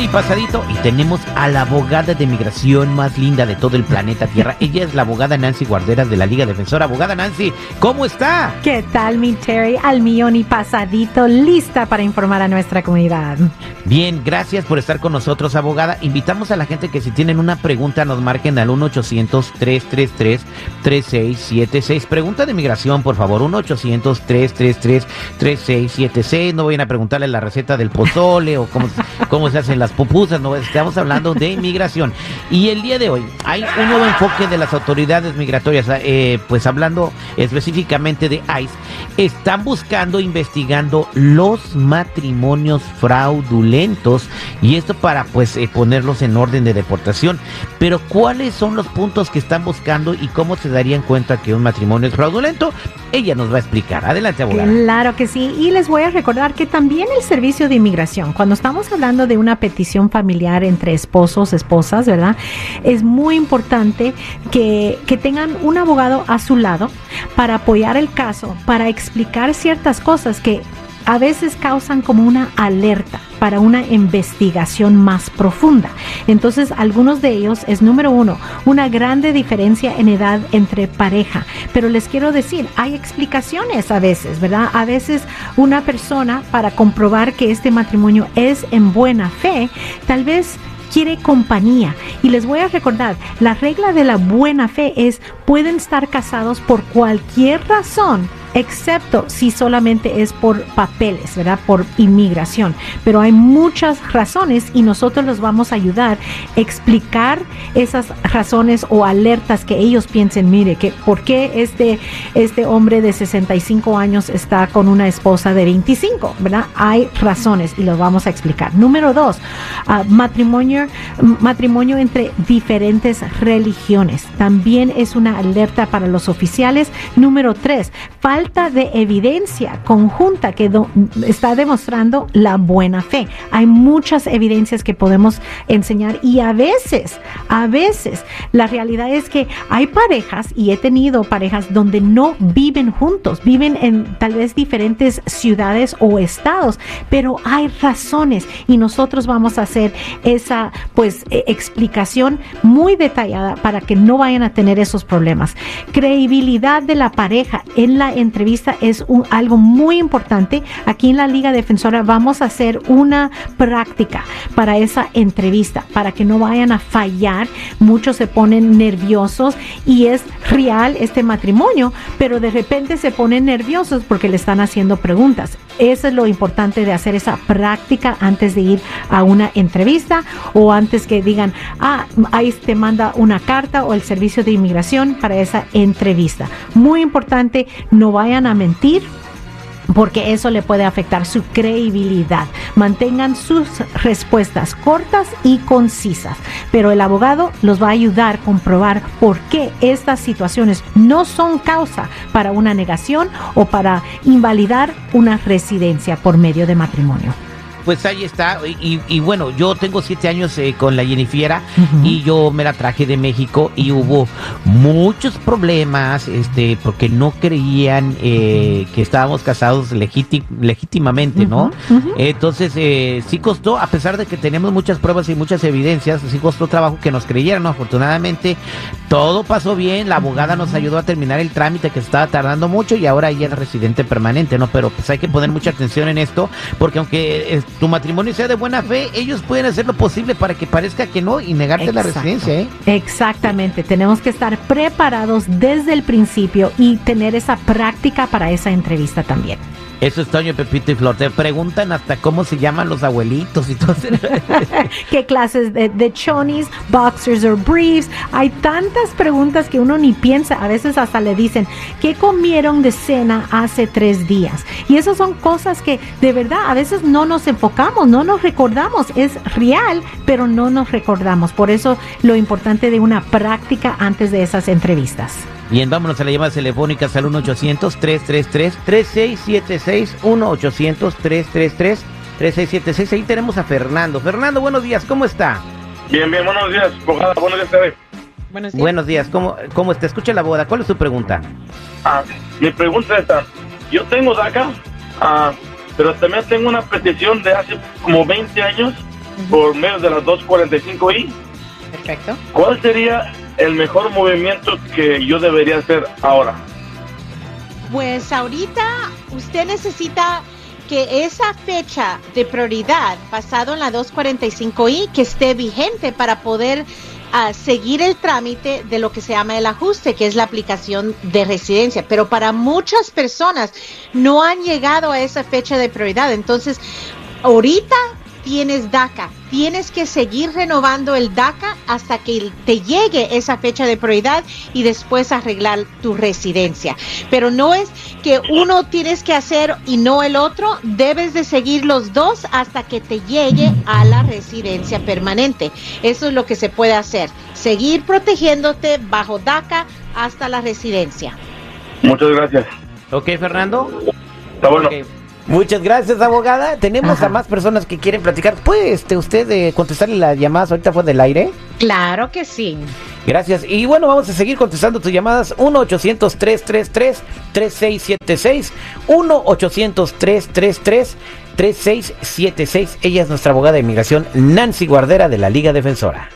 y pasadito y tenemos a la abogada de migración más linda de todo el planeta Tierra. Ella es la abogada Nancy Guarderas de la Liga Defensora. Abogada Nancy, ¿cómo está? ¿Qué tal, mi Terry? Al millón y pasadito, lista para informar a nuestra comunidad. Bien, gracias por estar con nosotros, abogada. Invitamos a la gente que si tienen una pregunta nos marquen al 1-800-333-3676. Pregunta de migración, por favor, 1-800-333-3676. No vayan a preguntarle la receta del pozo o cómo, cómo se hacen las pupusas, no estamos hablando de inmigración. Y el día de hoy hay un nuevo enfoque de las autoridades migratorias, eh, pues hablando específicamente de ICE, están buscando, investigando los matrimonios fraudulentos y esto para pues eh, ponerlos en orden de deportación. Pero ¿cuáles son los puntos que están buscando y cómo se darían cuenta que un matrimonio es fraudulento? Ella nos va a explicar. Adelante, abogada. Claro que sí. Y les voy a recordar que también el Servicio de Inmigración, cuando estamos hablando de una petición familiar entre esposos, esposas, ¿verdad? Es muy importante que, que tengan un abogado a su lado para apoyar el caso, para explicar ciertas cosas que a veces causan como una alerta para una investigación más profunda. Entonces, algunos de ellos es número uno, una grande diferencia en edad entre pareja. Pero les quiero decir, hay explicaciones a veces, ¿verdad? A veces una persona para comprobar que este matrimonio es en buena fe, tal vez quiere compañía. Y les voy a recordar, la regla de la buena fe es pueden estar casados por cualquier razón excepto si solamente es por papeles, ¿verdad? Por inmigración. Pero hay muchas razones y nosotros los vamos a ayudar a explicar esas razones o alertas que ellos piensen, mire, que por qué este, este hombre de 65 años está con una esposa de 25, ¿verdad? Hay razones y los vamos a explicar. Número dos, ah, matrimonio, matrimonio entre diferentes religiones. También es una alerta para los oficiales. Número tres, falta de evidencia conjunta que está demostrando la buena fe. Hay muchas evidencias que podemos enseñar y a veces, a veces, la realidad es que hay parejas y he tenido parejas donde no viven juntos, viven en tal vez diferentes ciudades o estados, pero hay razones y nosotros vamos a hacer esa pues e, explicación muy detallada para que no vayan a tener esos problemas. Credibilidad de la pareja en la entrevista es un, algo muy importante. Aquí en la Liga Defensora vamos a hacer una práctica para esa entrevista, para que no vayan a fallar. Muchos se ponen nerviosos y es real este matrimonio, pero de repente se ponen nerviosos porque le están haciendo preguntas. Eso es lo importante de hacer esa práctica antes de ir a una entrevista o antes que digan, ah, ahí te manda una carta o el servicio de inmigración para esa entrevista. Muy importante, no vayan a mentir porque eso le puede afectar su credibilidad. Mantengan sus respuestas cortas y concisas, pero el abogado los va a ayudar a comprobar por qué estas situaciones no son causa para una negación o para invalidar una residencia por medio de matrimonio pues ahí está. Y, bueno, yo tengo siete años eh, con la Jennifiera y yo me la traje de México y hubo muchos problemas, este, porque no creían eh, que estábamos casados legítimamente, ¿no? Entonces, eh, sí costó, a pesar de que tenemos muchas pruebas y muchas evidencias, sí costó trabajo que nos creyeran, Afortunadamente, todo pasó bien, la abogada nos ayudó a terminar el trámite que estaba tardando mucho y ahora ella es residente permanente, ¿no? Pero pues hay que poner mucha atención en esto, porque aunque tu matrimonio sea de buena fe, ellos pueden hacer lo posible para que parezca que no y negarte la residencia. ¿eh? Exactamente, tenemos que estar preparados desde el principio y tener esa práctica para esa entrevista también. Eso es Toño, Pepito y Flor. Te preguntan hasta cómo se llaman los abuelitos y todo. ¿Qué clases de, de chonis, boxers o briefs? Hay tantas preguntas que uno ni piensa. A veces hasta le dicen, ¿qué comieron de cena hace tres días? Y esas son cosas que de verdad a veces no nos enfocamos, no nos recordamos. Es real, pero no nos recordamos. Por eso lo importante de una práctica antes de esas entrevistas. Bien, vámonos a las llamadas telefónicas al 1-800-333-3676. 1-800-333-3676. Ahí tenemos a Fernando. Fernando, buenos días, ¿cómo está? Bien, bien, buenos días. Buenos días, Buenos días. Buenos días, ¿cómo, cómo está? Escucha la boda. ¿Cuál es su pregunta? Ah, mi pregunta es esta. Yo tengo DACA, ah, pero también tengo una petición de hace como 20 años por medio de las 245i. Perfecto. ¿Cuál sería el mejor movimiento que yo debería hacer ahora? Pues ahorita usted necesita que esa fecha de prioridad basado en la 245i que esté vigente para poder uh, seguir el trámite de lo que se llama el ajuste, que es la aplicación de residencia. Pero para muchas personas no han llegado a esa fecha de prioridad. Entonces, ahorita tienes DACA. Tienes que seguir renovando el DACA hasta que te llegue esa fecha de prioridad y después arreglar tu residencia. Pero no es que uno tienes que hacer y no el otro. Debes de seguir los dos hasta que te llegue a la residencia permanente. Eso es lo que se puede hacer. Seguir protegiéndote bajo DACA hasta la residencia. Muchas gracias. Ok, Fernando. Está bueno. Muchas gracias, abogada. Tenemos Ajá. a más personas que quieren platicar. ¿Puede este, usted eh, contestarle las llamadas ahorita fue del aire? Claro que sí. Gracias. Y bueno, vamos a seguir contestando tus llamadas. 1-800-333-3676. 1-800-333-3676. Ella es nuestra abogada de inmigración, Nancy Guardera, de la Liga Defensora.